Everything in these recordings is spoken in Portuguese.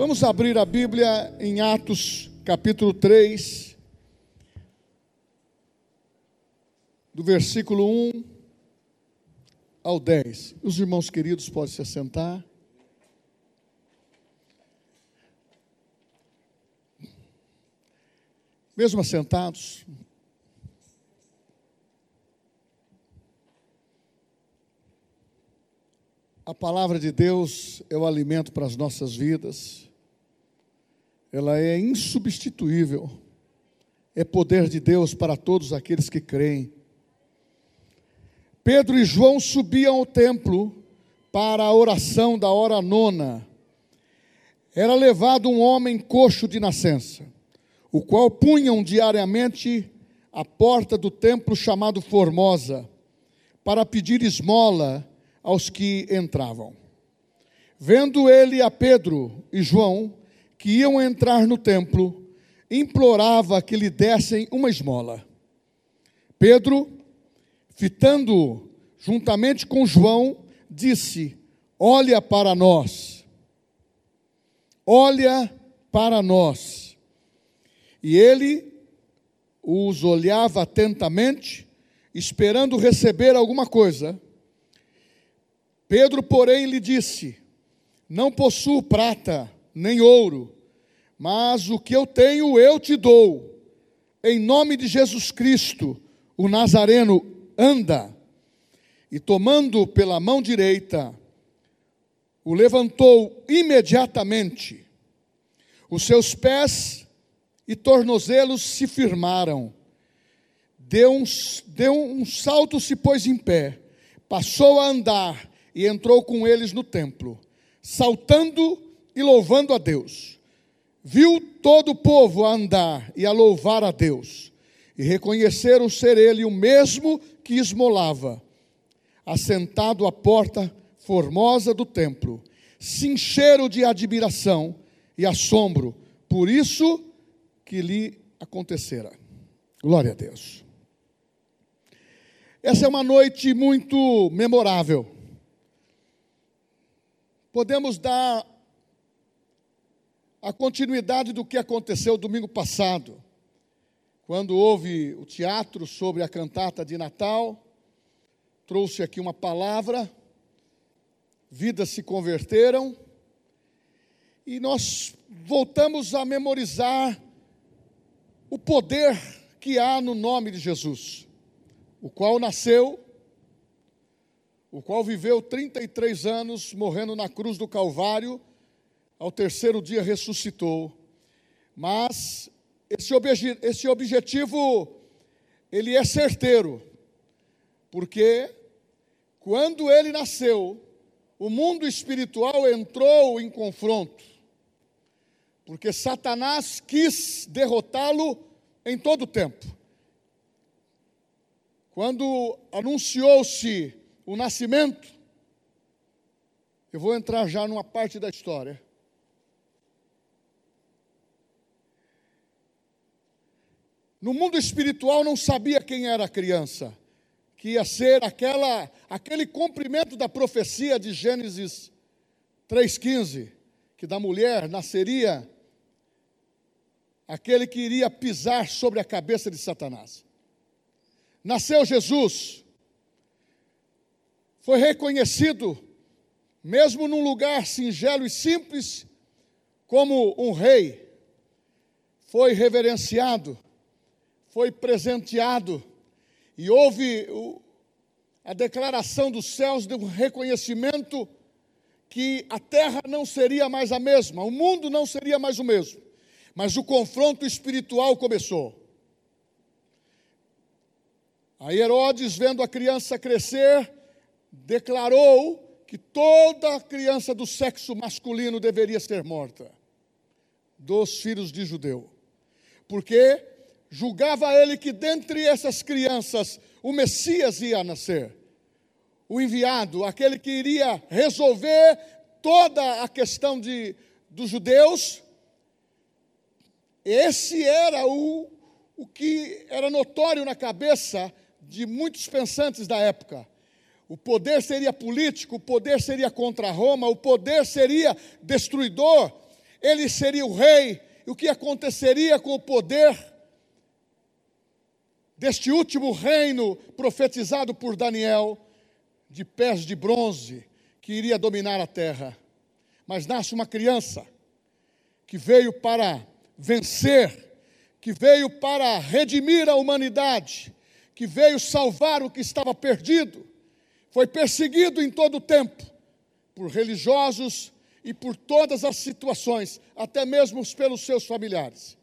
Vamos abrir a Bíblia em Atos, capítulo 3, do versículo 1 ao 10. Os irmãos queridos podem se assentar. Mesmo assentados, A palavra de Deus é o alimento para as nossas vidas, ela é insubstituível, é poder de Deus para todos aqueles que creem. Pedro e João subiam ao templo para a oração da hora nona. Era levado um homem coxo de nascença, o qual punham diariamente à porta do templo chamado Formosa, para pedir esmola aos que entravam. Vendo ele a Pedro e João, que iam entrar no templo, implorava que lhe dessem uma esmola. Pedro, fitando juntamente com João, disse: Olha para nós, olha para nós. E ele os olhava atentamente, esperando receber alguma coisa. Pedro, porém, lhe disse: Não possuo prata nem ouro, mas o que eu tenho eu te dou. Em nome de Jesus Cristo, o Nazareno, anda. E tomando pela mão direita, o levantou imediatamente. Os seus pés e tornozelos se firmaram. Deu um, deu um salto, se pôs em pé, passou a andar e entrou com eles no templo, saltando e louvando a Deus. Viu todo o povo a andar e a louvar a Deus, e reconheceram ser ele o mesmo que esmolava, assentado à porta formosa do templo, se encheram de admiração e assombro, por isso que lhe acontecera. Glória a Deus. Essa é uma noite muito memorável podemos dar a continuidade do que aconteceu domingo passado, quando houve o teatro sobre a cantata de Natal, trouxe aqui uma palavra, vidas se converteram, e nós voltamos a memorizar o poder que há no nome de Jesus, o qual nasceu o qual viveu 33 anos morrendo na cruz do Calvário, ao terceiro dia ressuscitou. Mas esse, obje esse objetivo, ele é certeiro, porque quando ele nasceu, o mundo espiritual entrou em confronto, porque Satanás quis derrotá-lo em todo o tempo. Quando anunciou-se o nascimento, eu vou entrar já numa parte da história. No mundo espiritual não sabia quem era a criança, que ia ser aquela, aquele cumprimento da profecia de Gênesis 3,15, que da mulher nasceria aquele que iria pisar sobre a cabeça de Satanás. Nasceu Jesus, foi reconhecido, mesmo num lugar singelo e simples, como um rei, foi reverenciado, foi presenteado, e houve a declaração dos céus de um reconhecimento que a terra não seria mais a mesma, o mundo não seria mais o mesmo, mas o confronto espiritual começou. Aí Herodes, vendo a criança crescer, declarou que toda criança do sexo masculino deveria ser morta, dos filhos de Judeu, porque julgava ele que dentre essas crianças o Messias ia nascer, o enviado, aquele que iria resolver toda a questão de, dos judeus. Esse era o, o que era notório na cabeça de muitos pensantes da época. O poder seria político, o poder seria contra Roma, o poder seria destruidor. ele seria o rei, e o que aconteceria com o poder deste último reino profetizado por Daniel, de pés de bronze, que iria dominar a terra. Mas nasce uma criança que veio para vencer, que veio para redimir a humanidade, que veio salvar o que estava perdido. Foi perseguido em todo o tempo por religiosos e por todas as situações, até mesmo pelos seus familiares.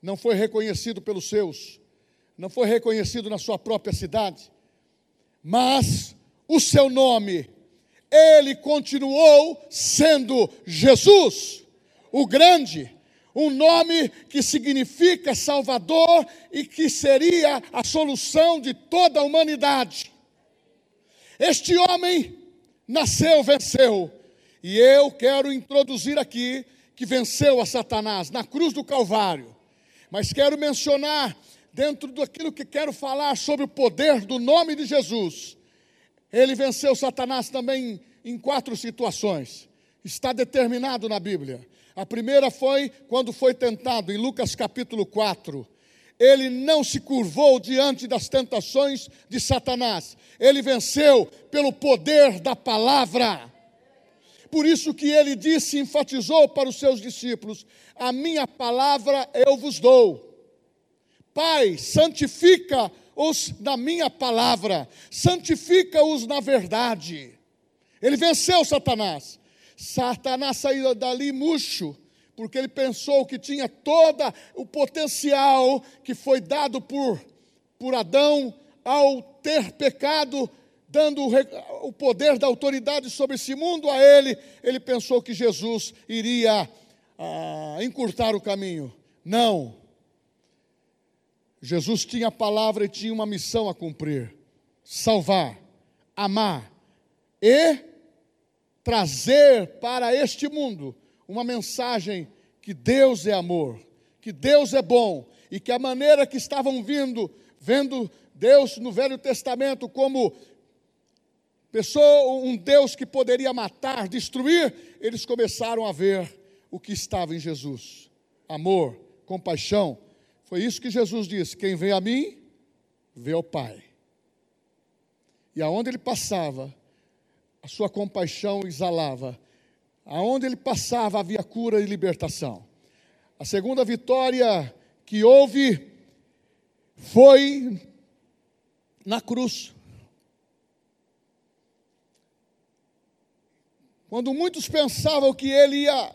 Não foi reconhecido pelos seus, não foi reconhecido na sua própria cidade, mas o seu nome, ele continuou sendo Jesus, o grande, um nome que significa Salvador e que seria a solução de toda a humanidade. Este homem nasceu, venceu, e eu quero introduzir aqui que venceu a Satanás na cruz do Calvário. Mas quero mencionar, dentro daquilo que quero falar sobre o poder do nome de Jesus, ele venceu Satanás também em quatro situações. Está determinado na Bíblia. A primeira foi quando foi tentado, em Lucas capítulo 4. Ele não se curvou diante das tentações de Satanás. Ele venceu pelo poder da palavra. Por isso que ele disse, enfatizou para os seus discípulos: A minha palavra eu vos dou. Pai, santifica-os na minha palavra, santifica-os na verdade. Ele venceu Satanás. Satanás saiu dali murcho, porque ele pensou que tinha todo o potencial que foi dado por, por Adão ao ter pecado dando o poder da autoridade sobre esse mundo a ele, ele pensou que Jesus iria ah, encurtar o caminho. Não. Jesus tinha a palavra e tinha uma missão a cumprir: salvar, amar e trazer para este mundo uma mensagem que Deus é amor, que Deus é bom e que a maneira que estavam vindo, vendo Deus no Velho Testamento como pessoa, um Deus que poderia matar, destruir, eles começaram a ver o que estava em Jesus: amor, compaixão. Foi isso que Jesus disse: quem vê a mim, vê ao Pai. E aonde ele passava, a sua compaixão exalava. Aonde ele passava havia cura e libertação. A segunda vitória que houve foi na cruz. Quando muitos pensavam que ele ia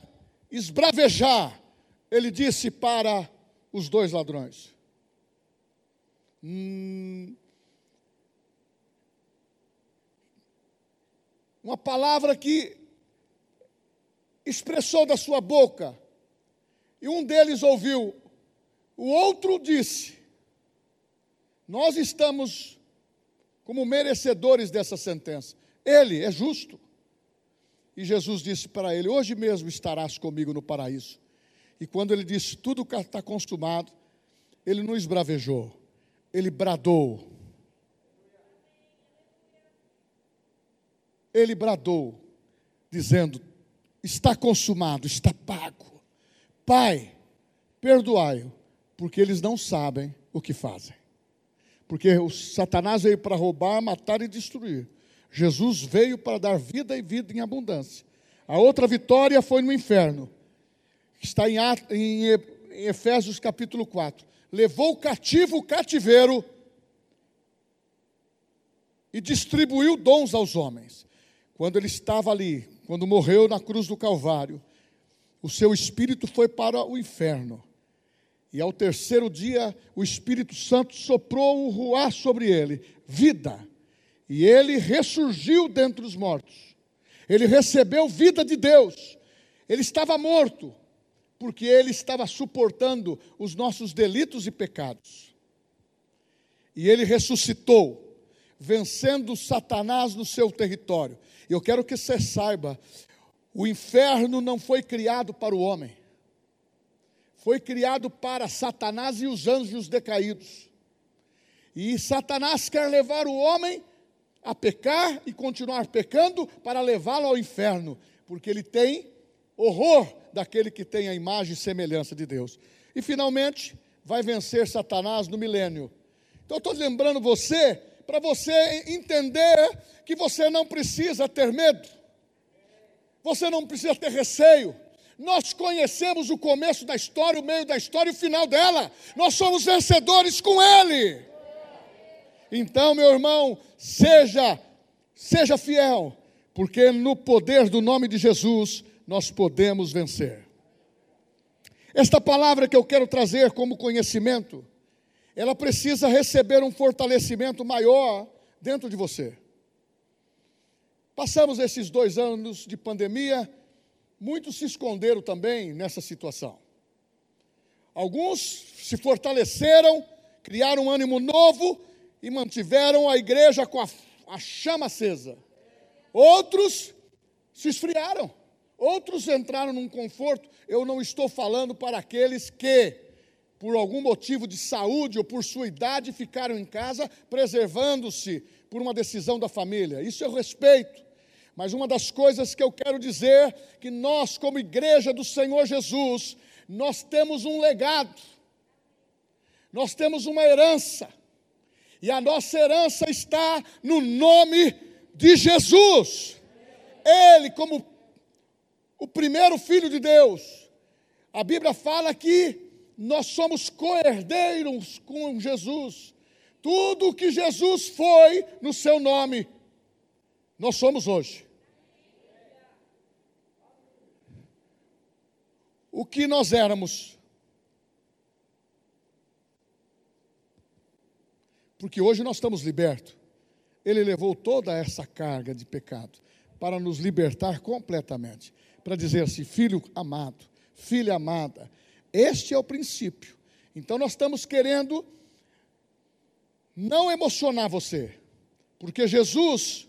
esbravejar, ele disse para os dois ladrões: hum, uma palavra que expressou da sua boca, e um deles ouviu, o outro disse: Nós estamos como merecedores dessa sentença. Ele é justo. E Jesus disse para ele: Hoje mesmo estarás comigo no paraíso. E quando ele disse: Tudo está consumado, ele não esbravejou, ele bradou. Ele bradou, dizendo: Está consumado, está pago. Pai, perdoai-o, porque eles não sabem o que fazem. Porque o Satanás veio para roubar, matar e destruir. Jesus veio para dar vida e vida em abundância. A outra vitória foi no inferno. Está em, em Efésios capítulo 4. Levou cativo o cativeiro e distribuiu dons aos homens. Quando ele estava ali, quando morreu na cruz do Calvário, o seu espírito foi para o inferno. E ao terceiro dia, o Espírito Santo soprou o ruar sobre ele, vida e ele ressurgiu dentre os mortos. Ele recebeu vida de Deus. Ele estava morto, porque ele estava suportando os nossos delitos e pecados. E ele ressuscitou, vencendo Satanás no seu território. E eu quero que você saiba: o inferno não foi criado para o homem, foi criado para Satanás e os anjos decaídos. E Satanás quer levar o homem a pecar e continuar pecando para levá-lo ao inferno, porque ele tem horror daquele que tem a imagem e semelhança de Deus. E finalmente, vai vencer Satanás no milênio. Então, eu estou lembrando você, para você entender que você não precisa ter medo, você não precisa ter receio. Nós conhecemos o começo da história, o meio da história e o final dela. Nós somos vencedores com Ele. Então, meu irmão, seja, seja fiel, porque no poder do nome de Jesus nós podemos vencer. Esta palavra que eu quero trazer como conhecimento, ela precisa receber um fortalecimento maior dentro de você. Passamos esses dois anos de pandemia, muitos se esconderam também nessa situação. Alguns se fortaleceram, criaram um ânimo novo e mantiveram a igreja com a, a chama acesa. Outros se esfriaram, outros entraram num conforto. Eu não estou falando para aqueles que, por algum motivo de saúde ou por sua idade, ficaram em casa, preservando-se por uma decisão da família. Isso eu respeito. Mas uma das coisas que eu quero dizer que nós, como igreja do Senhor Jesus, nós temos um legado. Nós temos uma herança. E a nossa herança está no nome de Jesus. Ele, como o primeiro filho de Deus, a Bíblia fala que nós somos co-herdeiros com Jesus. Tudo o que Jesus foi no seu nome, nós somos hoje. O que nós éramos, porque hoje nós estamos libertos. Ele levou toda essa carga de pecado para nos libertar completamente, para dizer assim: filho amado, filha amada, este é o princípio. Então nós estamos querendo não emocionar você, porque Jesus,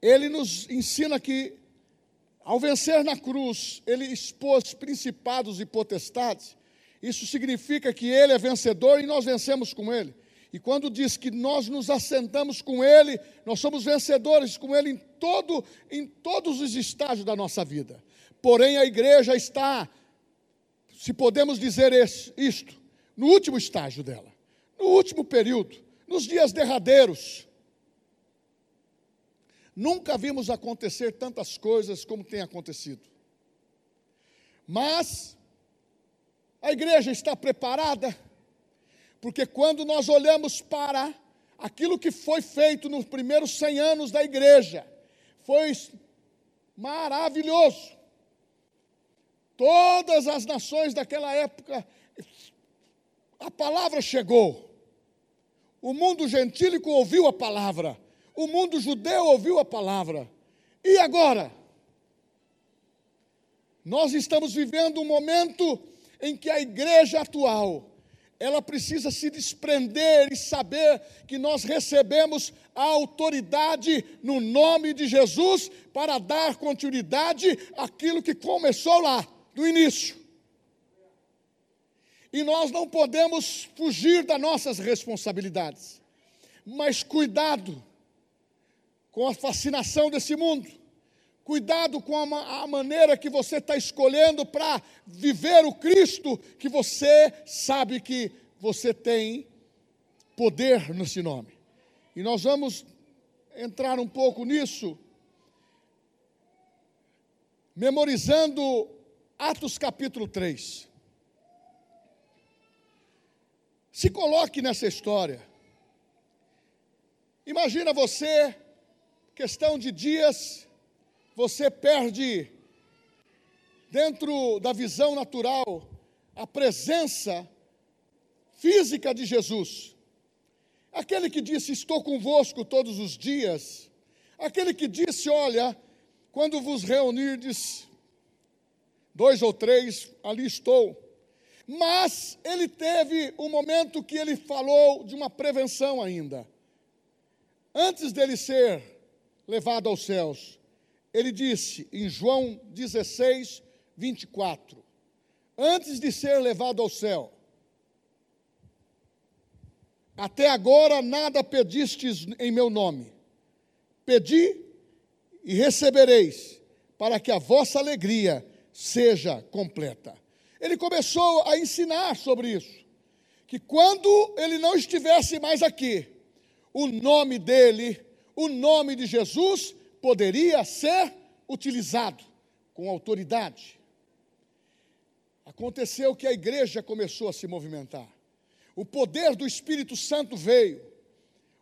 ele nos ensina que, ao vencer na cruz, ele expôs principados e potestades. Isso significa que ele é vencedor e nós vencemos com ele. E quando diz que nós nos assentamos com Ele, nós somos vencedores com Ele em, todo, em todos os estágios da nossa vida. Porém, a igreja está, se podemos dizer isto, no último estágio dela, no último período, nos dias derradeiros. Nunca vimos acontecer tantas coisas como tem acontecido. Mas a igreja está preparada porque quando nós olhamos para aquilo que foi feito nos primeiros 100 anos da igreja, foi maravilhoso. Todas as nações daquela época, a palavra chegou. O mundo gentílico ouviu a palavra. O mundo judeu ouviu a palavra. E agora? Nós estamos vivendo um momento em que a igreja atual ela precisa se desprender e saber que nós recebemos a autoridade no nome de Jesus para dar continuidade àquilo que começou lá, no início. E nós não podemos fugir das nossas responsabilidades, mas cuidado com a fascinação desse mundo Cuidado com a, a maneira que você está escolhendo para viver o Cristo que você sabe que você tem poder nesse nome. E nós vamos entrar um pouco nisso, memorizando Atos capítulo 3. Se coloque nessa história. Imagina você, questão de dias, você perde, dentro da visão natural, a presença física de Jesus. Aquele que disse: Estou convosco todos os dias. Aquele que disse: Olha, quando vos reunirdes, dois ou três, ali estou. Mas ele teve um momento que ele falou de uma prevenção ainda. Antes dele ser levado aos céus, ele disse em João 16, 24: Antes de ser levado ao céu, até agora nada pedistes em meu nome. Pedi e recebereis, para que a vossa alegria seja completa. Ele começou a ensinar sobre isso. Que quando ele não estivesse mais aqui, o nome dele, o nome de Jesus, poderia ser utilizado com autoridade. Aconteceu que a igreja começou a se movimentar. O poder do Espírito Santo veio.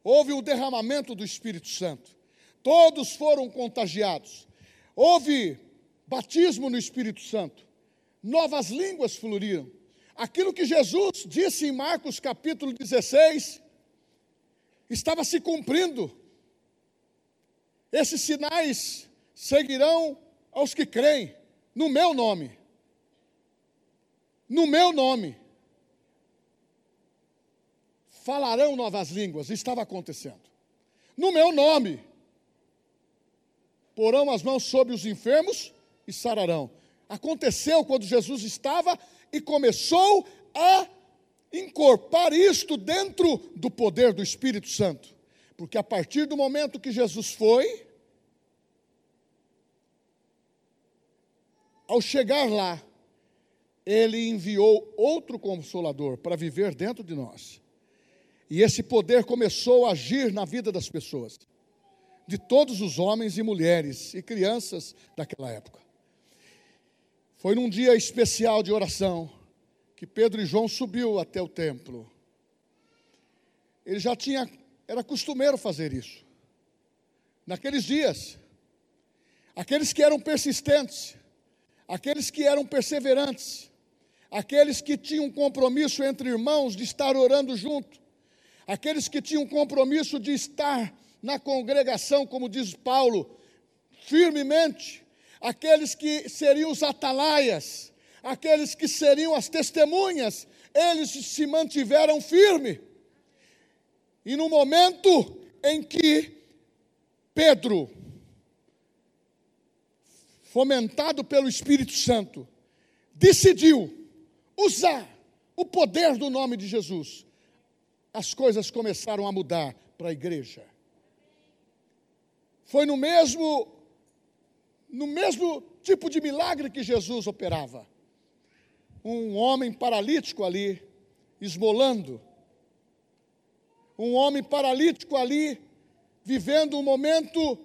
Houve o derramamento do Espírito Santo. Todos foram contagiados. Houve batismo no Espírito Santo. Novas línguas floriram. Aquilo que Jesus disse em Marcos capítulo 16 estava se cumprindo. Esses sinais seguirão aos que creem no meu nome. No meu nome falarão novas línguas, estava acontecendo. No meu nome, porão as mãos sobre os enfermos e sararão. Aconteceu quando Jesus estava e começou a incorporar isto dentro do poder do Espírito Santo. Porque a partir do momento que Jesus foi, ao chegar lá, ele enviou outro consolador para viver dentro de nós. E esse poder começou a agir na vida das pessoas, de todos os homens e mulheres e crianças daquela época. Foi num dia especial de oração que Pedro e João subiu até o templo. Ele já tinha, era costumeiro fazer isso. Naqueles dias, aqueles que eram persistentes, aqueles que eram perseverantes, aqueles que tinham compromisso entre irmãos de estar orando junto, aqueles que tinham compromisso de estar na congregação, como diz Paulo, firmemente, aqueles que seriam os atalaias, aqueles que seriam as testemunhas, eles se mantiveram firmes. E no momento em que Pedro, fomentado pelo Espírito Santo, decidiu usar o poder do nome de Jesus, as coisas começaram a mudar para a igreja. Foi no mesmo no mesmo tipo de milagre que Jesus operava. Um homem paralítico ali, esmolando. Um homem paralítico ali, vivendo um momento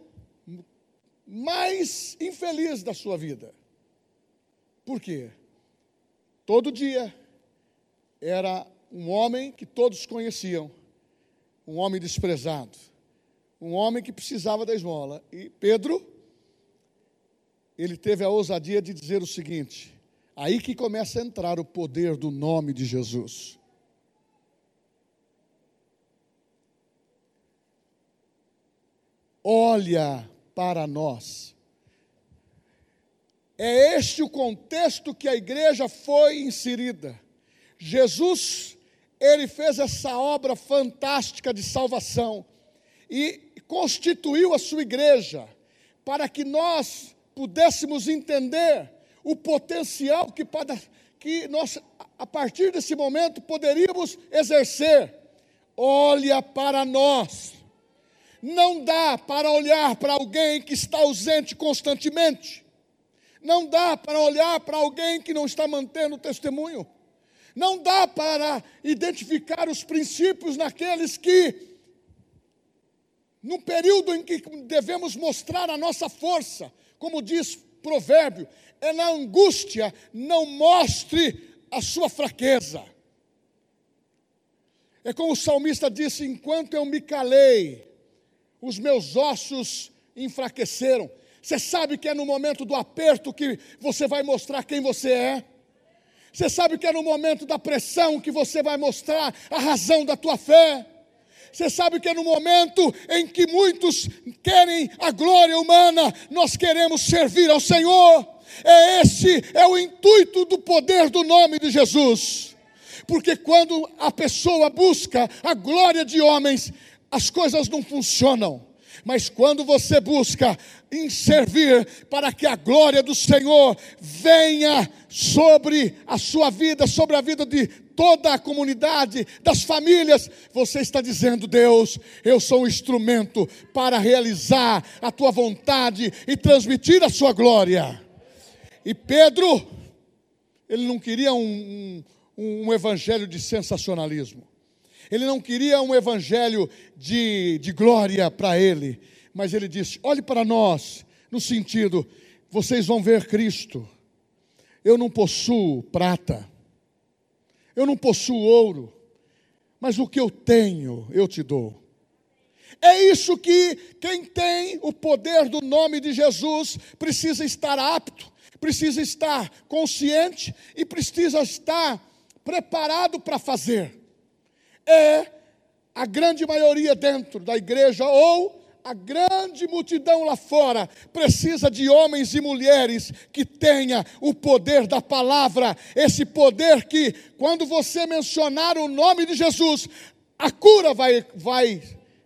mais infeliz da sua vida. Por quê? Todo dia era um homem que todos conheciam, um homem desprezado, um homem que precisava da esmola. E Pedro, ele teve a ousadia de dizer o seguinte: aí que começa a entrar o poder do nome de Jesus. Olha para nós. É este o contexto que a igreja foi inserida. Jesus, ele fez essa obra fantástica de salvação e constituiu a sua igreja para que nós pudéssemos entender o potencial que, que nós, a partir desse momento, poderíamos exercer. Olha para nós. Não dá para olhar para alguém que está ausente constantemente. Não dá para olhar para alguém que não está mantendo o testemunho. Não dá para identificar os princípios naqueles que, no período em que devemos mostrar a nossa força, como diz provérbio, é na angústia, não mostre a sua fraqueza. É como o salmista disse: enquanto eu me calei, os meus ossos enfraqueceram. Você sabe que é no momento do aperto que você vai mostrar quem você é. Você sabe que é no momento da pressão que você vai mostrar a razão da tua fé. Você sabe que é no momento em que muitos querem a glória humana, nós queremos servir ao Senhor. É esse é o intuito do poder do nome de Jesus. Porque quando a pessoa busca a glória de homens, as coisas não funcionam. Mas quando você busca em servir para que a glória do Senhor venha sobre a sua vida, sobre a vida de toda a comunidade, das famílias, você está dizendo: Deus, eu sou um instrumento para realizar a tua vontade e transmitir a sua glória. E Pedro, ele não queria um, um, um evangelho de sensacionalismo. Ele não queria um evangelho de, de glória para ele, mas ele disse: olhe para nós, no sentido, vocês vão ver Cristo. Eu não possuo prata, eu não possuo ouro, mas o que eu tenho, eu te dou. É isso que quem tem o poder do nome de Jesus precisa estar apto, precisa estar consciente e precisa estar preparado para fazer. É a grande maioria dentro da igreja ou a grande multidão lá fora precisa de homens e mulheres que tenha o poder da palavra, esse poder que quando você mencionar o nome de Jesus, a cura vai vai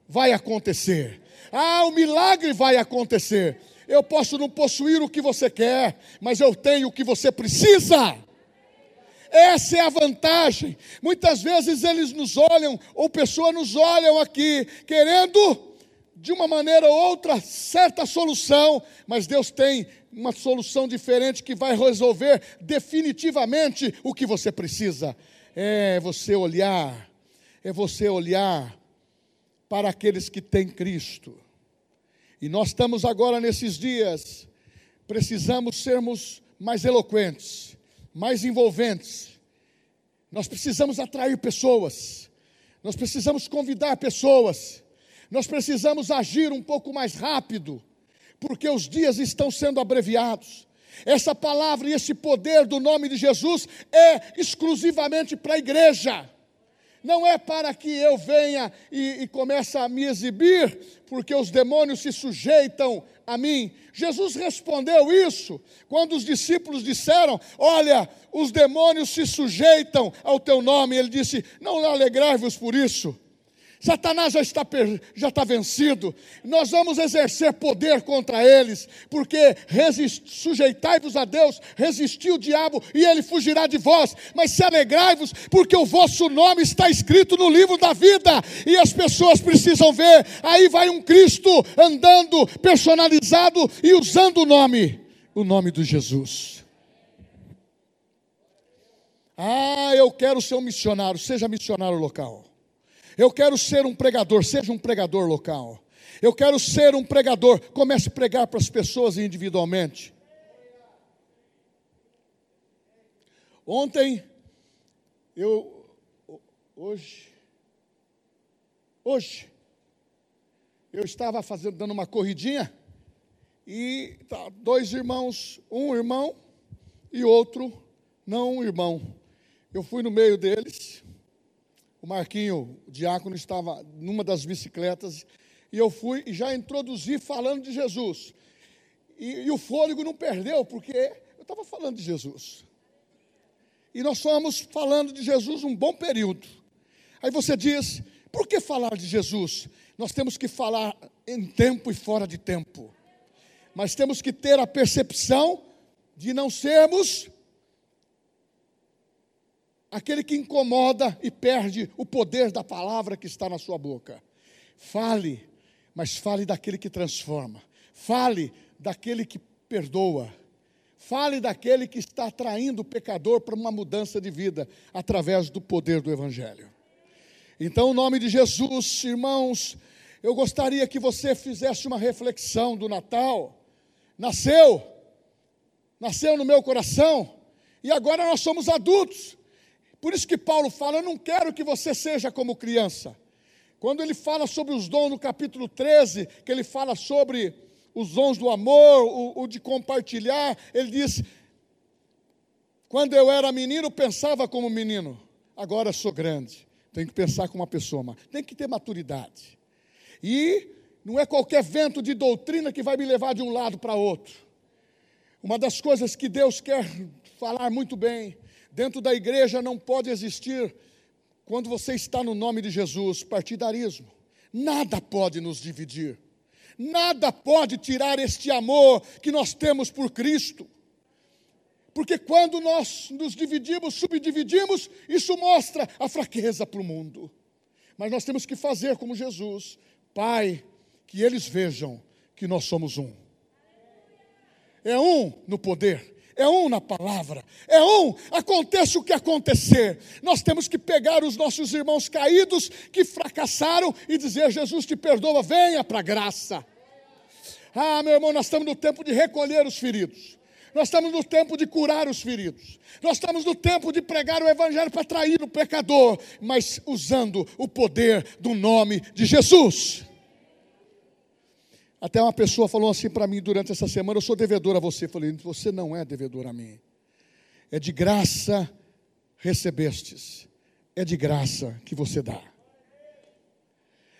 vai acontecer. Ah, o milagre vai acontecer. Eu posso não possuir o que você quer, mas eu tenho o que você precisa. Essa é a vantagem. Muitas vezes eles nos olham, ou pessoas nos olham aqui, querendo, de uma maneira ou outra, certa solução, mas Deus tem uma solução diferente que vai resolver definitivamente o que você precisa. É você olhar, é você olhar para aqueles que têm Cristo. E nós estamos agora nesses dias, precisamos sermos mais eloquentes, mais envolventes. Nós precisamos atrair pessoas, nós precisamos convidar pessoas, nós precisamos agir um pouco mais rápido, porque os dias estão sendo abreviados. Essa palavra e esse poder do nome de Jesus é exclusivamente para a igreja não é para que eu venha e, e comece a me exibir, porque os demônios se sujeitam a mim. Jesus respondeu isso quando os discípulos disseram: Olha, os demônios se sujeitam ao teu nome. Ele disse: Não alegrai-vos por isso. Satanás já está, já está vencido. Nós vamos exercer poder contra eles, porque sujeitai-vos a Deus, resistiu o diabo e ele fugirá de vós. Mas se alegrai-vos, porque o vosso nome está escrito no livro da vida e as pessoas precisam ver. Aí vai um Cristo andando personalizado e usando o nome, o nome de Jesus. Ah, eu quero ser um missionário, seja missionário local. Eu quero ser um pregador, seja um pregador local. Eu quero ser um pregador, comece a pregar para as pessoas individualmente. Ontem, eu, hoje, hoje, eu estava fazendo, dando uma corridinha, e tá, dois irmãos, um irmão e outro não um irmão. Eu fui no meio deles, o Marquinho, o diácono, estava numa das bicicletas e eu fui e já introduzi falando de Jesus. E, e o fôlego não perdeu, porque eu estava falando de Jesus. E nós fomos falando de Jesus um bom período. Aí você diz: por que falar de Jesus? Nós temos que falar em tempo e fora de tempo. Mas temos que ter a percepção de não sermos aquele que incomoda e perde o poder da palavra que está na sua boca. Fale, mas fale daquele que transforma. Fale daquele que perdoa. Fale daquele que está atraindo o pecador para uma mudança de vida através do poder do Evangelho. Então, em nome de Jesus, irmãos, eu gostaria que você fizesse uma reflexão do Natal. Nasceu, nasceu no meu coração, e agora nós somos adultos. Por isso que Paulo fala: Eu não quero que você seja como criança. Quando ele fala sobre os dons no capítulo 13, que ele fala sobre os dons do amor, o, o de compartilhar, ele diz: Quando eu era menino, pensava como menino, agora sou grande. Tenho que pensar como uma pessoa, tem que ter maturidade. E não é qualquer vento de doutrina que vai me levar de um lado para outro. Uma das coisas que Deus quer falar muito bem Dentro da igreja não pode existir, quando você está no nome de Jesus, partidarismo. Nada pode nos dividir. Nada pode tirar este amor que nós temos por Cristo. Porque quando nós nos dividimos, subdividimos, isso mostra a fraqueza para o mundo. Mas nós temos que fazer como Jesus, Pai, que eles vejam que nós somos um. É um no poder, é um na palavra, é um, aconteça o que acontecer. Nós temos que pegar os nossos irmãos caídos que fracassaram e dizer: Jesus te perdoa, venha para a graça. Ah, meu irmão, nós estamos no tempo de recolher os feridos. Nós estamos no tempo de curar os feridos. Nós estamos no tempo de pregar o Evangelho para atrair o pecador, mas usando o poder do nome de Jesus. Até uma pessoa falou assim para mim durante essa semana: Eu sou devedor a você. Eu falei: Você não é devedor a mim. É de graça recebestes. É de graça que você dá.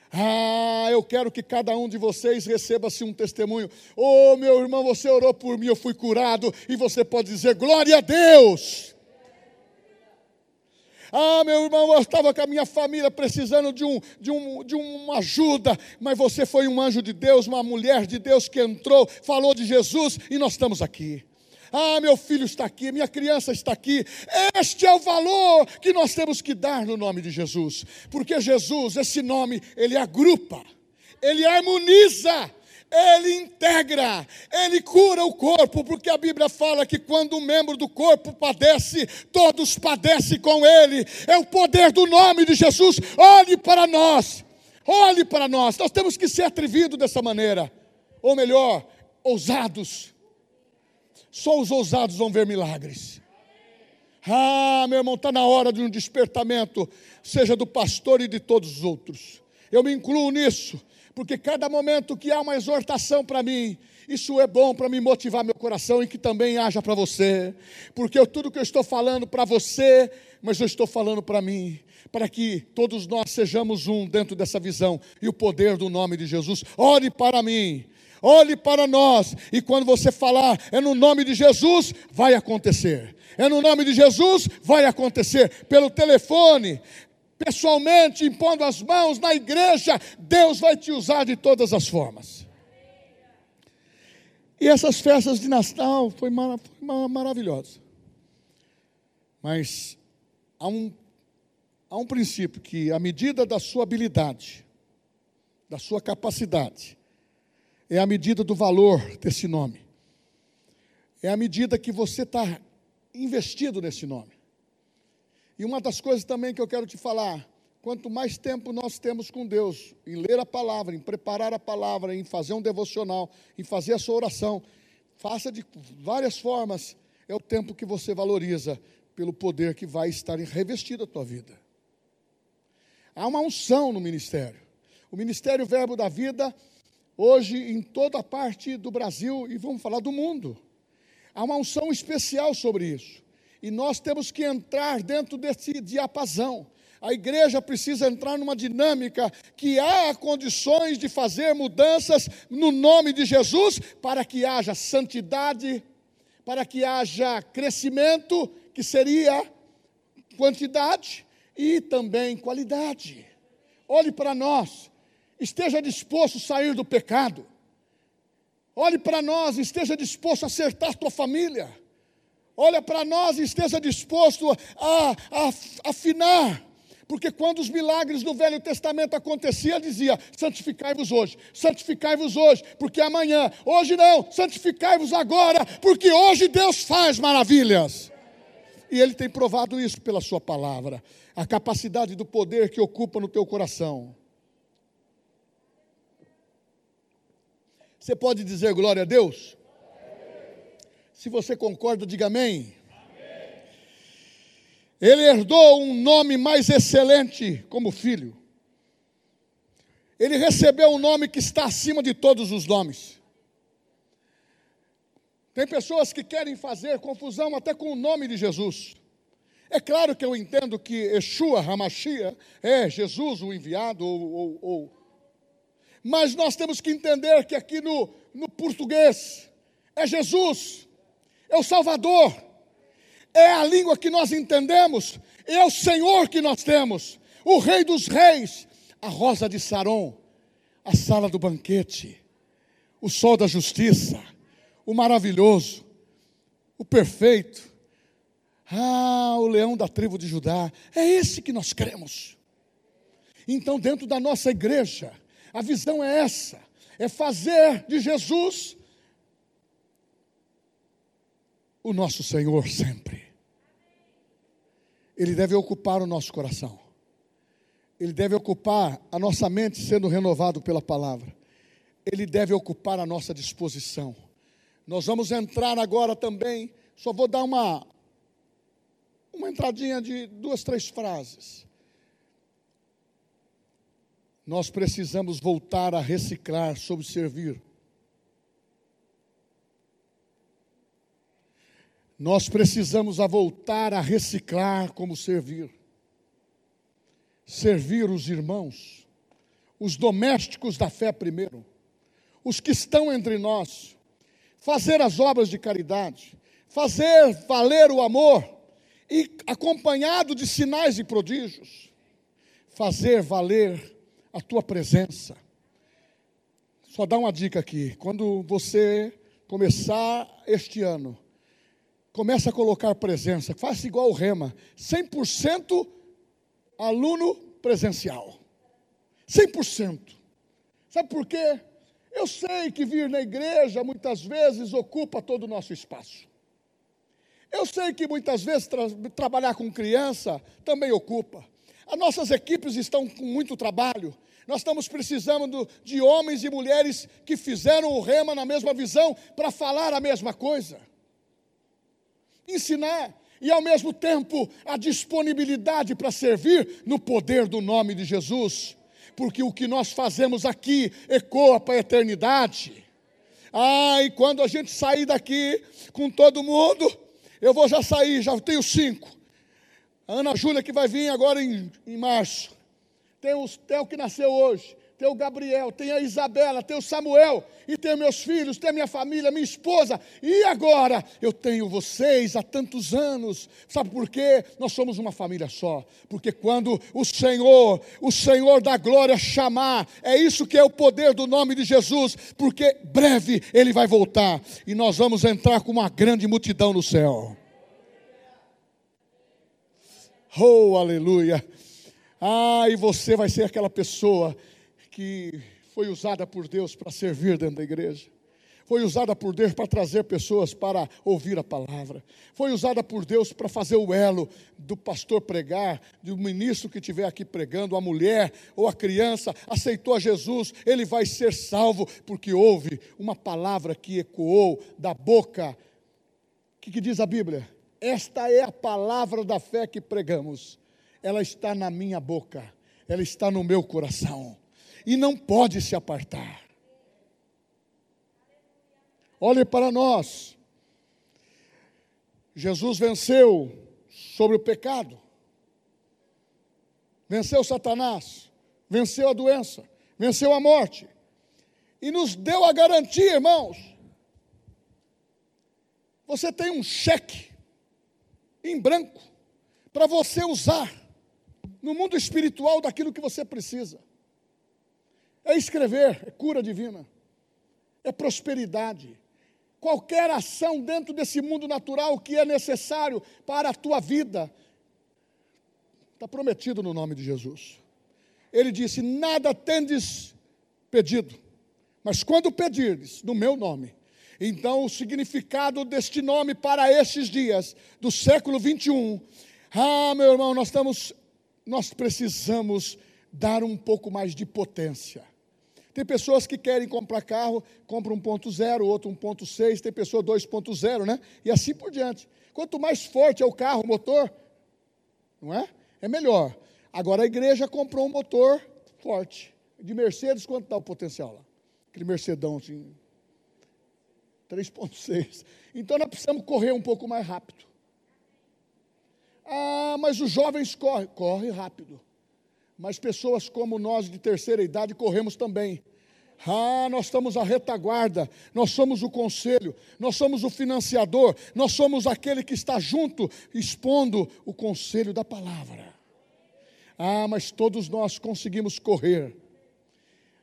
Ah, eu quero que cada um de vocês receba assim um testemunho. Oh, meu irmão, você orou por mim, eu fui curado. E você pode dizer: Glória a Deus. Ah, meu irmão, eu estava com a minha família precisando de, um, de, um, de uma ajuda, mas você foi um anjo de Deus, uma mulher de Deus que entrou, falou de Jesus e nós estamos aqui. Ah, meu filho está aqui, minha criança está aqui. Este é o valor que nós temos que dar no nome de Jesus, porque Jesus, esse nome, ele agrupa, ele harmoniza ele integra, ele cura o corpo, porque a Bíblia fala que quando um membro do corpo padece, todos padecem com ele. É o poder do nome de Jesus. Olhe para nós, olhe para nós. Nós temos que ser atrevidos dessa maneira, ou melhor, ousados. Só os ousados vão ver milagres. Ah, meu irmão, está na hora de um despertamento, seja do pastor e de todos os outros. Eu me incluo nisso porque cada momento que há uma exortação para mim, isso é bom para me motivar meu coração e que também haja para você, porque eu, tudo que eu estou falando para você, mas eu estou falando para mim, para que todos nós sejamos um dentro dessa visão e o poder do nome de Jesus. Ore para mim, olhe para nós, e quando você falar, é no nome de Jesus, vai acontecer. É no nome de Jesus, vai acontecer. Pelo telefone, pessoalmente, impondo as mãos na igreja, Deus vai te usar de todas as formas. E essas festas de Natal foi, mar, foi maravilhosa. Mas há um, há um princípio que, à medida da sua habilidade, da sua capacidade, é a medida do valor desse nome. É a medida que você está investido nesse nome. E uma das coisas também que eu quero te falar, quanto mais tempo nós temos com Deus, em ler a palavra, em preparar a palavra, em fazer um devocional, em fazer a sua oração, faça de várias formas, é o tempo que você valoriza pelo poder que vai estar revestido a tua vida. Há uma unção no ministério. O Ministério Verbo da Vida, hoje em toda a parte do Brasil, e vamos falar do mundo, há uma unção especial sobre isso. E nós temos que entrar dentro desse diapasão. A igreja precisa entrar numa dinâmica que há condições de fazer mudanças no nome de Jesus para que haja santidade, para que haja crescimento, que seria quantidade, e também qualidade. Olhe para nós, esteja disposto a sair do pecado. Olhe para nós, esteja disposto a acertar tua família olha para nós e esteja disposto a, a, afinar. Porque quando os milagres do Velho Testamento aconteciam, dizia: santificai-vos hoje, santificai-vos hoje, porque amanhã, hoje não, santificai-vos agora, porque hoje Deus faz maravilhas. E Ele tem provado isso pela Sua palavra, a capacidade do poder que ocupa no teu coração. Você pode dizer glória a Deus? Se você concorda, diga amém. Ele herdou um nome mais excelente como filho. Ele recebeu um nome que está acima de todos os nomes. Tem pessoas que querem fazer confusão até com o nome de Jesus. É claro que eu entendo que Yeshua Hamashia é Jesus o enviado, ou, ou, ou. mas nós temos que entender que aqui no, no português é Jesus é o Salvador, é a língua que nós entendemos, é o Senhor que nós temos, o Rei dos Reis, a rosa de Saron, a sala do banquete, o sol da justiça, o maravilhoso, o perfeito, ah, o leão da tribo de Judá, é esse que nós cremos. Então, dentro da nossa igreja, a visão é essa: é fazer de Jesus o nosso Senhor sempre. Ele deve ocupar o nosso coração. Ele deve ocupar a nossa mente sendo renovado pela palavra. Ele deve ocupar a nossa disposição. Nós vamos entrar agora também, só vou dar uma uma entradinha de duas, três frases. Nós precisamos voltar a reciclar sobre servir. Nós precisamos a voltar a reciclar como servir. Servir os irmãos, os domésticos da fé primeiro, os que estão entre nós, fazer as obras de caridade, fazer valer o amor e acompanhado de sinais e prodígios, fazer valer a tua presença. Só dá uma dica aqui, quando você começar este ano Começa a colocar presença, faça igual o Rema, 100% aluno presencial. 100%. Sabe por quê? Eu sei que vir na igreja muitas vezes ocupa todo o nosso espaço. Eu sei que muitas vezes tra trabalhar com criança também ocupa. As nossas equipes estão com muito trabalho. Nós estamos precisando de homens e mulheres que fizeram o rema na mesma visão para falar a mesma coisa ensinar e ao mesmo tempo a disponibilidade para servir no poder do nome de Jesus, porque o que nós fazemos aqui ecoa para a eternidade. Ah, e quando a gente sair daqui com todo mundo, eu vou já sair, já tenho cinco. A Ana Júlia que vai vir agora em, em março. Tem o que nasceu hoje tem o Gabriel, tem a Isabela, tem o Samuel, e tem meus filhos, tem a minha família, minha esposa, e agora eu tenho vocês há tantos anos. Sabe por quê? Nós somos uma família só. Porque quando o Senhor, o Senhor da glória chamar, é isso que é o poder do nome de Jesus, porque breve ele vai voltar e nós vamos entrar com uma grande multidão no céu. Oh, aleluia! Ah, e você vai ser aquela pessoa que foi usada por Deus para servir dentro da igreja. Foi usada por Deus para trazer pessoas para ouvir a palavra. Foi usada por Deus para fazer o elo do pastor pregar, do ministro que estiver aqui pregando, a mulher ou a criança aceitou a Jesus, ele vai ser salvo porque houve uma palavra que ecoou da boca. O que, que diz a Bíblia? Esta é a palavra da fé que pregamos. Ela está na minha boca, ela está no meu coração e não pode se apartar. Olhe para nós. Jesus venceu sobre o pecado, venceu Satanás, venceu a doença, venceu a morte, e nos deu a garantia, irmãos. Você tem um cheque em branco para você usar no mundo espiritual daquilo que você precisa. É escrever, é cura divina, é prosperidade. Qualquer ação dentro desse mundo natural que é necessário para a tua vida, está prometido no nome de Jesus. Ele disse: Nada tendes pedido, mas quando pedirdes no meu nome, então o significado deste nome para estes dias do século 21, ah, meu irmão, nós estamos, nós precisamos dar um pouco mais de potência. Tem pessoas que querem comprar carro, compram 1.0, outro 1.6, tem pessoa 2.0, né? E assim por diante. Quanto mais forte é o carro, o motor, não é? É melhor. Agora a igreja comprou um motor forte. De Mercedes, quanto dá o potencial lá? Aquele Mercedão assim. 3.6. Então nós precisamos correr um pouco mais rápido. Ah, mas os jovens correm. Corre rápido. Mas pessoas como nós de terceira idade corremos também. Ah, nós estamos a retaguarda, nós somos o conselho, nós somos o financiador, nós somos aquele que está junto, expondo o conselho da palavra. Ah, mas todos nós conseguimos correr.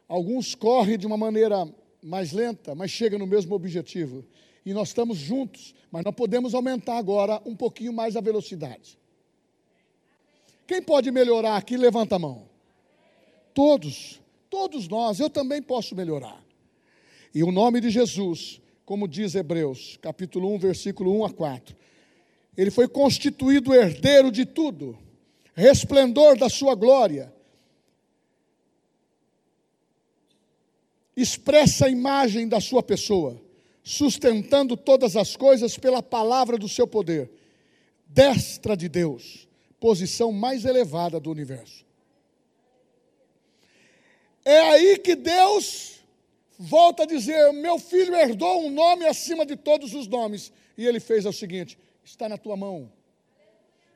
Alguns correm de uma maneira mais lenta, mas chegam no mesmo objetivo. E nós estamos juntos, mas não podemos aumentar agora um pouquinho mais a velocidade. Quem pode melhorar aqui, levanta a mão. Todos, todos nós, eu também posso melhorar. E o nome de Jesus, como diz Hebreus, capítulo 1, versículo 1 a 4. Ele foi constituído herdeiro de tudo, resplendor da sua glória, expressa a imagem da sua pessoa, sustentando todas as coisas pela palavra do seu poder, destra de Deus, posição mais elevada do universo. É aí que Deus volta a dizer: Meu filho herdou um nome acima de todos os nomes. E ele fez o seguinte: Está na tua mão.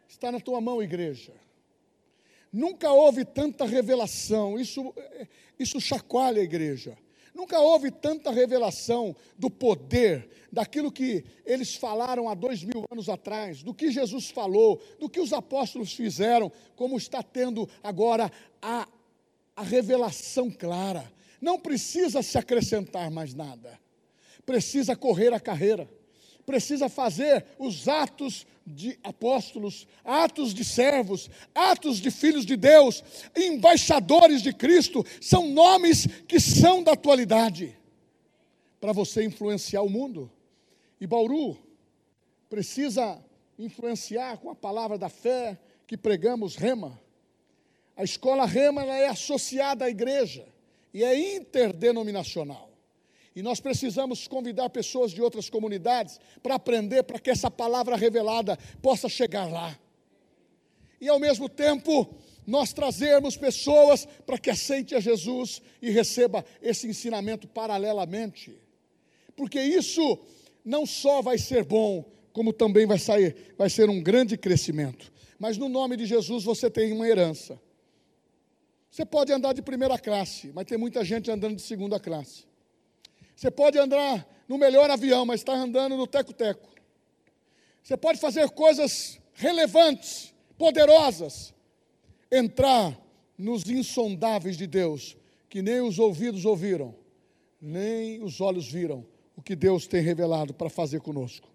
Está na tua mão, igreja. Nunca houve tanta revelação, isso, isso chacoalha a igreja. Nunca houve tanta revelação do poder, daquilo que eles falaram há dois mil anos atrás, do que Jesus falou, do que os apóstolos fizeram, como está tendo agora a, a revelação clara. Não precisa se acrescentar mais nada, precisa correr a carreira precisa fazer os atos de apóstolos, atos de servos, atos de filhos de Deus, embaixadores de Cristo, são nomes que são da atualidade para você influenciar o mundo. E Bauru precisa influenciar com a palavra da fé que pregamos, Rema. A escola Rema é associada à igreja e é interdenominacional. E nós precisamos convidar pessoas de outras comunidades para aprender, para que essa palavra revelada possa chegar lá. E ao mesmo tempo, nós trazermos pessoas para que aceite a Jesus e receba esse ensinamento paralelamente. Porque isso não só vai ser bom, como também vai sair, vai ser um grande crescimento. Mas no nome de Jesus você tem uma herança. Você pode andar de primeira classe, mas tem muita gente andando de segunda classe. Você pode andar no melhor avião, mas está andando no teco-teco. Você pode fazer coisas relevantes, poderosas, entrar nos insondáveis de Deus, que nem os ouvidos ouviram, nem os olhos viram o que Deus tem revelado para fazer conosco.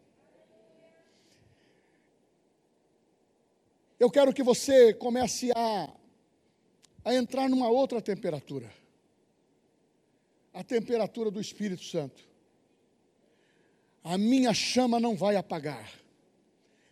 Eu quero que você comece a, a entrar numa outra temperatura a temperatura do Espírito Santo. A minha chama não vai apagar.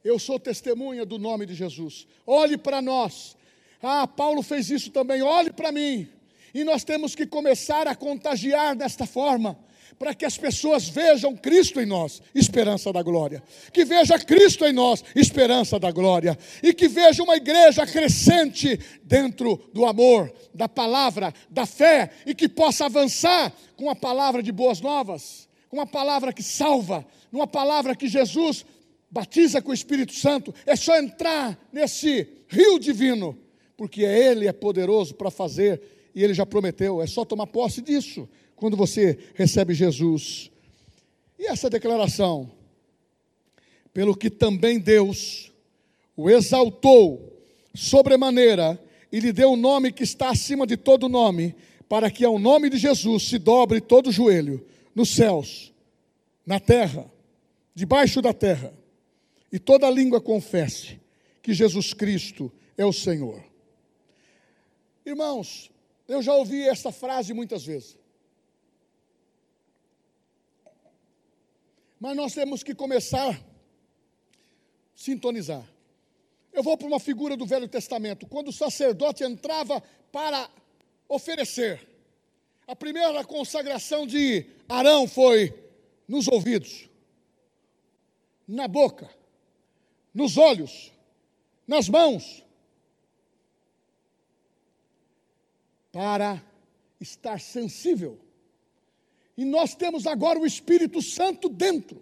Eu sou testemunha do nome de Jesus. Olhe para nós. Ah, Paulo fez isso também. Olhe para mim. E nós temos que começar a contagiar desta forma para que as pessoas vejam Cristo em nós, esperança da glória. Que veja Cristo em nós, esperança da glória. E que veja uma igreja crescente dentro do amor, da palavra, da fé, e que possa avançar com a palavra de boas novas, com uma palavra que salva, uma palavra que Jesus batiza com o Espírito Santo. É só entrar nesse rio divino, porque Ele é poderoso para fazer e Ele já prometeu, é só tomar posse disso quando você recebe Jesus. E essa declaração, pelo que também Deus o exaltou sobremaneira e lhe deu o um nome que está acima de todo nome, para que ao nome de Jesus se dobre todo joelho, nos céus, na terra, debaixo da terra, e toda língua confesse que Jesus Cristo é o Senhor. Irmãos, eu já ouvi essa frase muitas vezes. Mas nós temos que começar a sintonizar. Eu vou para uma figura do Velho Testamento. Quando o sacerdote entrava para oferecer, a primeira consagração de Arão foi nos ouvidos, na boca, nos olhos, nas mãos, para estar sensível e nós temos agora o Espírito Santo dentro.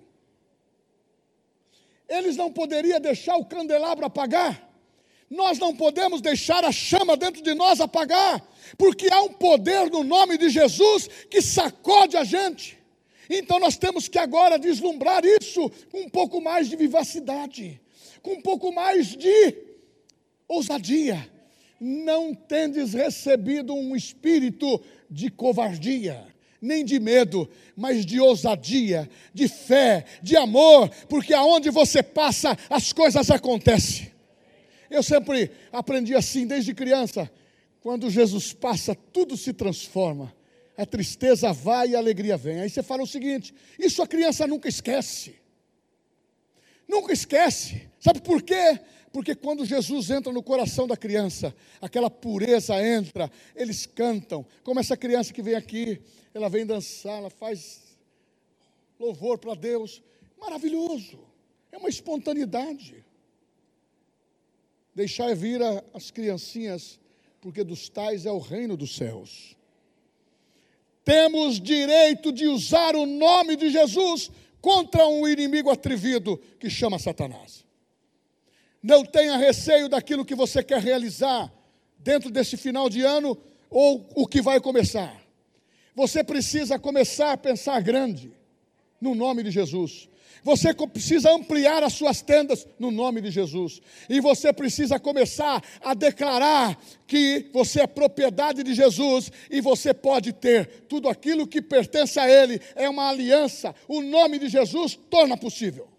Eles não poderiam deixar o candelabro apagar. Nós não podemos deixar a chama dentro de nós apagar, porque há um poder no nome de Jesus que sacode a gente. Então nós temos que agora deslumbrar isso com um pouco mais de vivacidade, com um pouco mais de ousadia. Não tendes recebido um espírito de covardia, nem de medo, mas de ousadia, de fé, de amor, porque aonde você passa, as coisas acontecem. Eu sempre aprendi assim desde criança. Quando Jesus passa, tudo se transforma. a tristeza vai e a alegria vem. Aí você fala o seguinte: isso a criança nunca esquece. Nunca esquece. Sabe por quê? Porque quando Jesus entra no coração da criança, aquela pureza entra, eles cantam. Como essa criança que vem aqui, ela vem dançar, ela faz louvor para Deus. Maravilhoso. É uma espontaneidade. Deixar vir as criancinhas, porque dos tais é o reino dos céus. Temos direito de usar o nome de Jesus contra um inimigo atrevido que chama Satanás. Não tenha receio daquilo que você quer realizar dentro desse final de ano ou o que vai começar. Você precisa começar a pensar grande, no nome de Jesus. Você precisa ampliar as suas tendas no nome de Jesus. E você precisa começar a declarar que você é propriedade de Jesus e você pode ter tudo aquilo que pertence a Ele. É uma aliança. O nome de Jesus torna possível.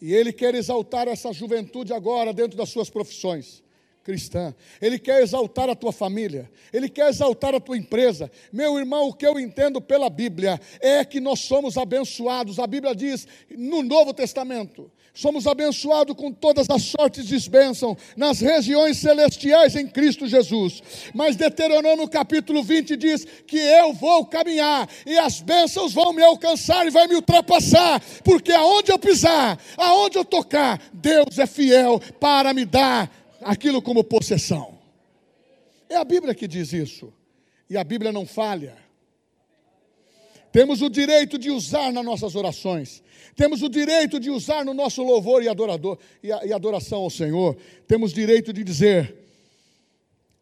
E Ele quer exaltar essa juventude agora dentro das suas profissões cristã. Ele quer exaltar a tua família, ele quer exaltar a tua empresa. Meu irmão, o que eu entendo pela Bíblia é que nós somos abençoados. A Bíblia diz no Novo Testamento: somos abençoados com todas as sortes de bênção nas regiões celestiais em Cristo Jesus. Mas Deuteronômio capítulo 20 diz que eu vou caminhar e as bênçãos vão me alcançar e vai me ultrapassar, porque aonde eu pisar, aonde eu tocar, Deus é fiel para me dar aquilo como possessão. É a Bíblia que diz isso. E a Bíblia não falha. Temos o direito de usar nas nossas orações. Temos o direito de usar no nosso louvor e, adorador, e, e adoração ao Senhor. Temos direito de dizer: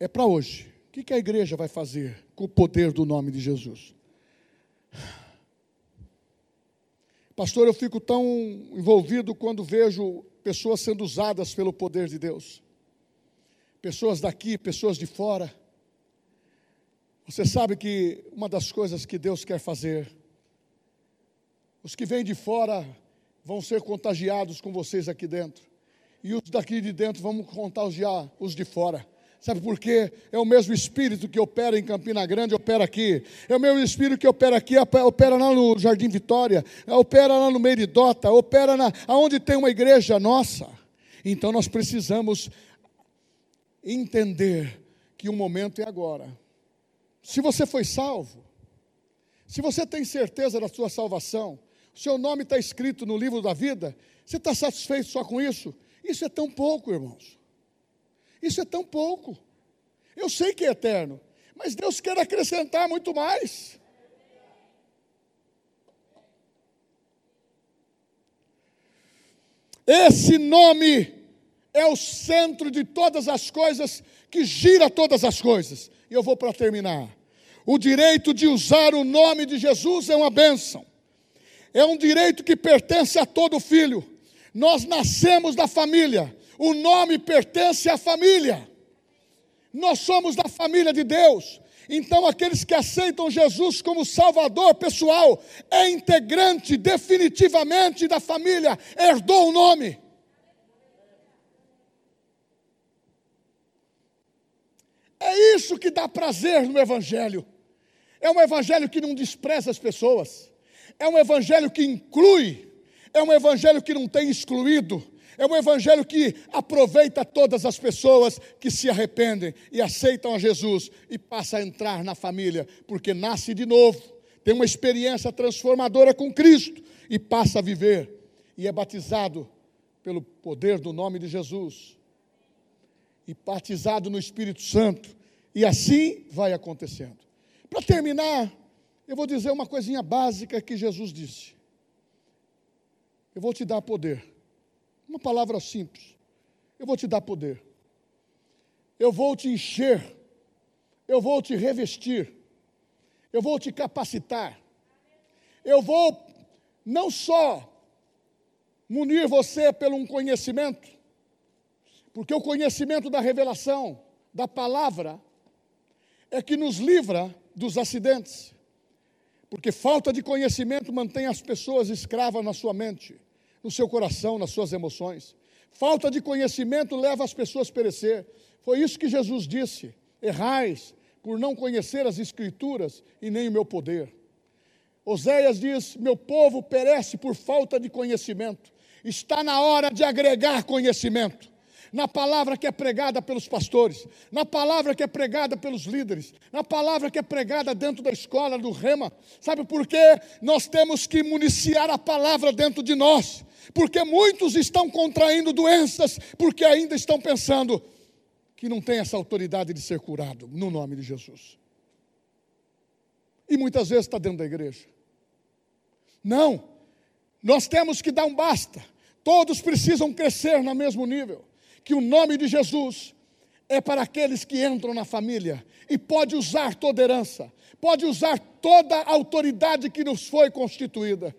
é para hoje. O que, que a igreja vai fazer com o poder do nome de Jesus? Pastor, eu fico tão envolvido quando vejo pessoas sendo usadas pelo poder de Deus pessoas daqui, pessoas de fora. Você sabe que uma das coisas que Deus quer fazer, os que vêm de fora vão ser contagiados com vocês aqui dentro, e os daqui de dentro vão contagiar os de fora. Sabe por quê? É o mesmo espírito que opera em Campina Grande, opera aqui. É o mesmo espírito que opera aqui, opera lá no Jardim Vitória, opera lá no Meridota, opera na, aonde tem uma igreja nossa. Então nós precisamos entender que o momento é agora. Se você foi salvo, se você tem certeza da sua salvação, seu nome está escrito no livro da vida, você está satisfeito só com isso? Isso é tão pouco, irmãos. Isso é tão pouco. Eu sei que é eterno, mas Deus quer acrescentar muito mais. Esse nome é o centro de todas as coisas, que gira todas as coisas. E eu vou para terminar. O direito de usar o nome de Jesus é uma bênção. É um direito que pertence a todo filho. Nós nascemos da família. O nome pertence à família. Nós somos da família de Deus. Então, aqueles que aceitam Jesus como Salvador pessoal, é integrante definitivamente da família, herdou o nome. É isso que dá prazer no Evangelho. É um Evangelho que não despreza as pessoas. É um Evangelho que inclui. É um Evangelho que não tem excluído. É um Evangelho que aproveita todas as pessoas que se arrependem e aceitam a Jesus e passa a entrar na família, porque nasce de novo, tem uma experiência transformadora com Cristo e passa a viver e é batizado pelo poder do nome de Jesus e batizado no Espírito Santo. E assim vai acontecendo. Para terminar, eu vou dizer uma coisinha básica que Jesus disse. Eu vou te dar poder. Uma palavra simples. Eu vou te dar poder. Eu vou te encher. Eu vou te revestir. Eu vou te capacitar. Eu vou não só munir você pelo um conhecimento, porque o conhecimento da revelação, da palavra, é que nos livra dos acidentes. Porque falta de conhecimento mantém as pessoas escravas na sua mente, no seu coração, nas suas emoções. Falta de conhecimento leva as pessoas a perecer. Foi isso que Jesus disse: errais, por não conhecer as Escrituras e nem o meu poder. Oséias diz: Meu povo perece por falta de conhecimento. Está na hora de agregar conhecimento na palavra que é pregada pelos pastores, na palavra que é pregada pelos líderes, na palavra que é pregada dentro da escola, do rema. Sabe por quê? Nós temos que municiar a palavra dentro de nós, porque muitos estão contraindo doenças, porque ainda estão pensando que não tem essa autoridade de ser curado, no nome de Jesus. E muitas vezes está dentro da igreja. Não, nós temos que dar um basta. Todos precisam crescer no mesmo nível que o nome de Jesus é para aqueles que entram na família e pode usar toda herança, pode usar toda a autoridade que nos foi constituída.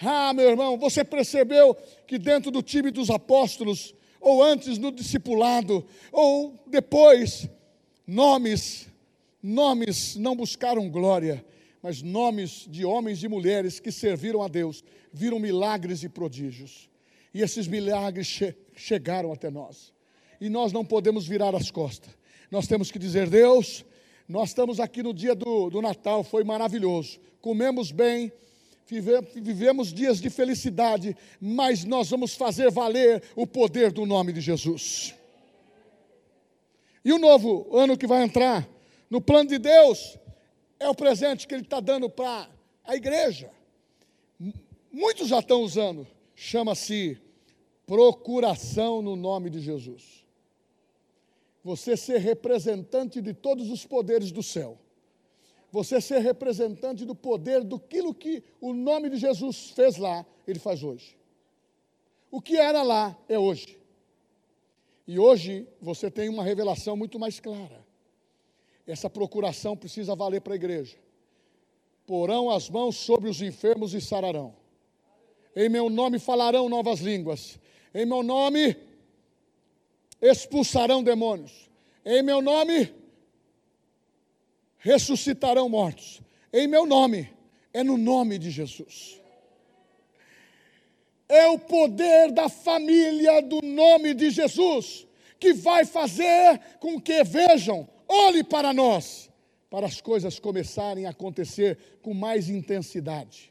Ah, meu irmão, você percebeu que dentro do time dos apóstolos, ou antes no discipulado, ou depois, nomes, nomes não buscaram glória, mas nomes de homens e mulheres que serviram a Deus, viram milagres e prodígios. E esses milagres chegaram até nós. E nós não podemos virar as costas. Nós temos que dizer: Deus, nós estamos aqui no dia do, do Natal, foi maravilhoso. Comemos bem, vive, vivemos dias de felicidade, mas nós vamos fazer valer o poder do nome de Jesus. E o novo ano que vai entrar, no plano de Deus, é o presente que Ele está dando para a igreja. Muitos já estão usando chama-se procuração no nome de Jesus. Você ser representante de todos os poderes do céu. Você ser representante do poder do que o nome de Jesus fez lá, ele faz hoje. O que era lá é hoje. E hoje você tem uma revelação muito mais clara. Essa procuração precisa valer para a igreja. Porão as mãos sobre os enfermos e sararão. Em meu nome falarão novas línguas. Em meu nome expulsarão demônios. Em meu nome ressuscitarão mortos. Em meu nome, é no nome de Jesus. É o poder da família do nome de Jesus que vai fazer com que vejam, olhe para nós, para as coisas começarem a acontecer com mais intensidade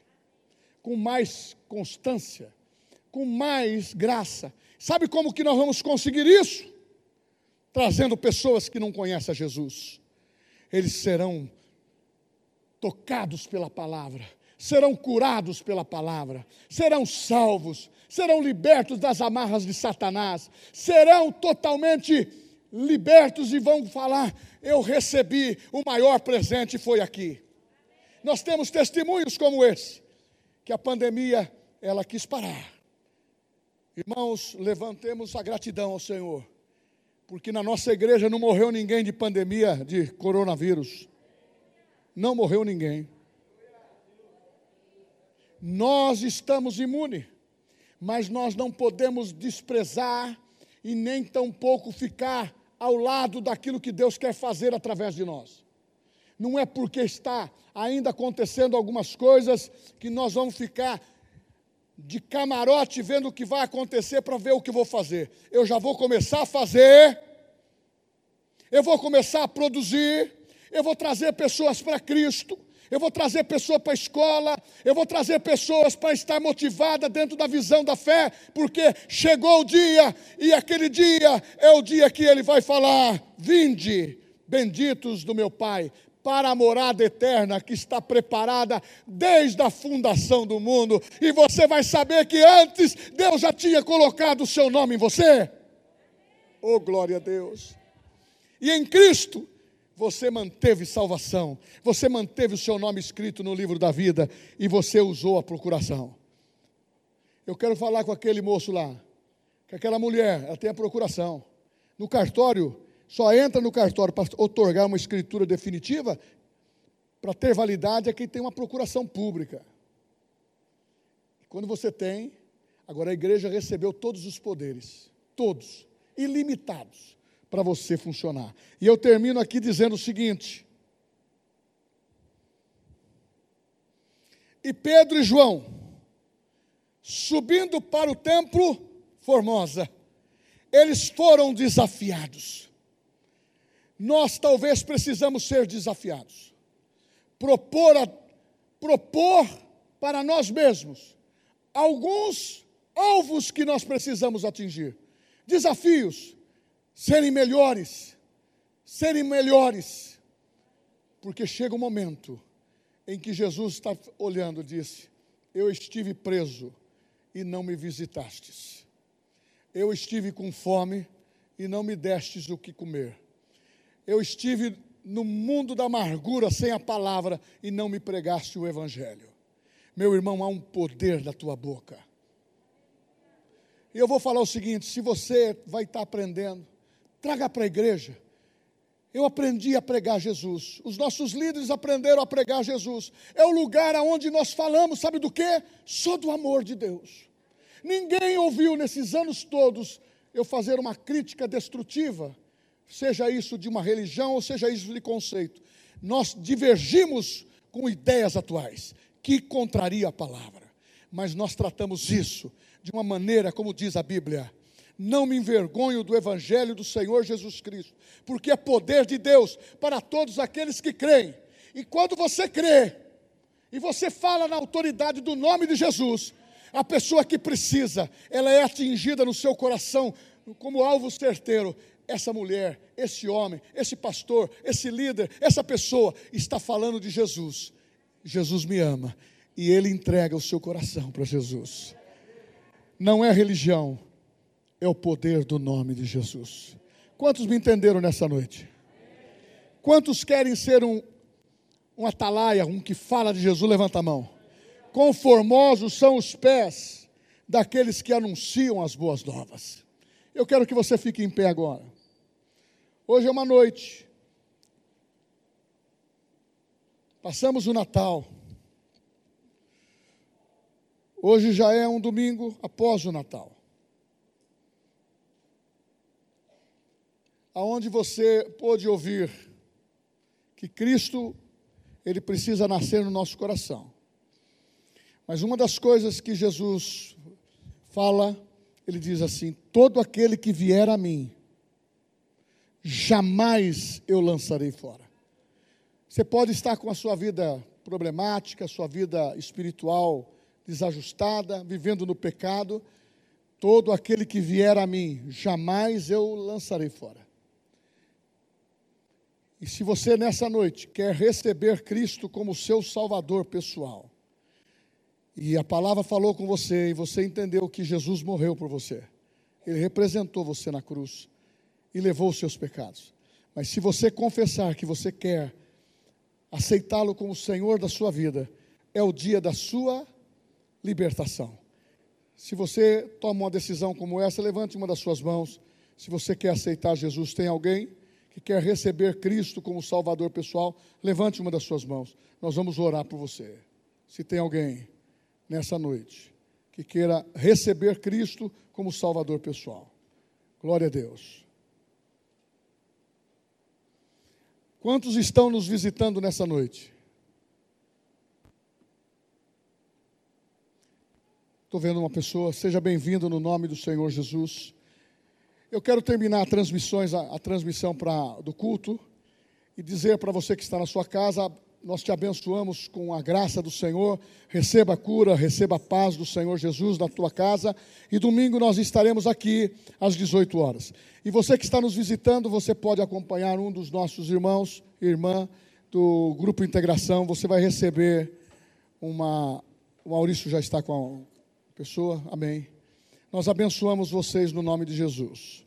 com mais constância, com mais graça. Sabe como que nós vamos conseguir isso? Trazendo pessoas que não conhecem a Jesus. Eles serão tocados pela palavra, serão curados pela palavra, serão salvos, serão libertos das amarras de Satanás, serão totalmente libertos e vão falar: Eu recebi o maior presente, foi aqui. Nós temos testemunhos como esse que a pandemia ela quis parar. Irmãos, levantemos a gratidão ao Senhor, porque na nossa igreja não morreu ninguém de pandemia de coronavírus. Não morreu ninguém. Nós estamos imunes, mas nós não podemos desprezar e nem tampouco ficar ao lado daquilo que Deus quer fazer através de nós não é porque está ainda acontecendo algumas coisas que nós vamos ficar de camarote vendo o que vai acontecer para ver o que vou fazer. Eu já vou começar a fazer, eu vou começar a produzir, eu vou trazer pessoas para Cristo, eu vou trazer pessoas para a escola, eu vou trazer pessoas para estar motivada dentro da visão da fé, porque chegou o dia, e aquele dia é o dia que ele vai falar: Vinde, benditos do meu Pai, para a morada eterna que está preparada desde a fundação do mundo. E você vai saber que antes Deus já tinha colocado o seu nome em você. Oh, glória a Deus. E em Cristo você manteve salvação, você manteve o seu nome escrito no livro da vida e você usou a procuração. Eu quero falar com aquele moço lá, que aquela mulher, ela tem a procuração. No cartório, só entra no cartório para otorgar uma escritura definitiva, para ter validade, é quem tem uma procuração pública. Quando você tem, agora a igreja recebeu todos os poderes, todos, ilimitados, para você funcionar. E eu termino aqui dizendo o seguinte: E Pedro e João, subindo para o templo Formosa, eles foram desafiados nós talvez precisamos ser desafiados. Propor, a, propor para nós mesmos alguns alvos que nós precisamos atingir. Desafios, serem melhores, serem melhores. Porque chega um momento em que Jesus está olhando e disse: Eu estive preso e não me visitastes. Eu estive com fome e não me destes o que comer. Eu estive no mundo da amargura sem a palavra e não me pregaste o evangelho. Meu irmão, há um poder na tua boca. E eu vou falar o seguinte: se você vai estar aprendendo, traga para a igreja. Eu aprendi a pregar Jesus. Os nossos líderes aprenderam a pregar Jesus. É o lugar aonde nós falamos, sabe do quê? Só do amor de Deus. Ninguém ouviu nesses anos todos eu fazer uma crítica destrutiva, seja isso de uma religião ou seja isso de conceito. Nós divergimos com ideias atuais que contraria a palavra. Mas nós tratamos isso de uma maneira, como diz a Bíblia, não me envergonho do Evangelho do Senhor Jesus Cristo, porque é poder de Deus para todos aqueles que creem. E quando você crê, e você fala na autoridade do nome de Jesus, a pessoa que precisa, ela é atingida no seu coração como alvo certeiro. Essa mulher, esse homem, esse pastor, esse líder, essa pessoa está falando de Jesus. Jesus me ama e ele entrega o seu coração para Jesus. Não é religião, é o poder do nome de Jesus. Quantos me entenderam nessa noite? Quantos querem ser um, um atalaia, um que fala de Jesus? Levanta a mão. Conformosos são os pés daqueles que anunciam as boas novas. Eu quero que você fique em pé agora. Hoje é uma noite Passamos o Natal. Hoje já é um domingo após o Natal. Aonde você pôde ouvir que Cristo ele precisa nascer no nosso coração. Mas uma das coisas que Jesus fala, ele diz assim: todo aquele que vier a mim, jamais eu lançarei fora. Você pode estar com a sua vida problemática, sua vida espiritual desajustada, vivendo no pecado. Todo aquele que vier a mim, jamais eu lançarei fora. E se você nessa noite quer receber Cristo como seu Salvador pessoal, e a palavra falou com você e você entendeu que Jesus morreu por você, ele representou você na cruz e levou os seus pecados. Mas se você confessar que você quer aceitá-lo como Senhor da sua vida, é o dia da sua libertação. Se você toma uma decisão como essa, levante uma das suas mãos. Se você quer aceitar Jesus, tem alguém que quer receber Cristo como Salvador pessoal, levante uma das suas mãos. Nós vamos orar por você. Se tem alguém nessa noite que queira receber Cristo como Salvador pessoal. Glória a Deus. Quantos estão nos visitando nessa noite? Estou vendo uma pessoa, seja bem-vindo no nome do Senhor Jesus. Eu quero terminar a, transmissões, a, a transmissão pra, do culto e dizer para você que está na sua casa, nós te abençoamos com a graça do Senhor. Receba a cura, receba a paz do Senhor Jesus na tua casa. E domingo nós estaremos aqui às 18 horas. E você que está nos visitando, você pode acompanhar um dos nossos irmãos, irmã do Grupo Integração. Você vai receber uma. O Maurício já está com a pessoa. Amém. Nós abençoamos vocês no nome de Jesus.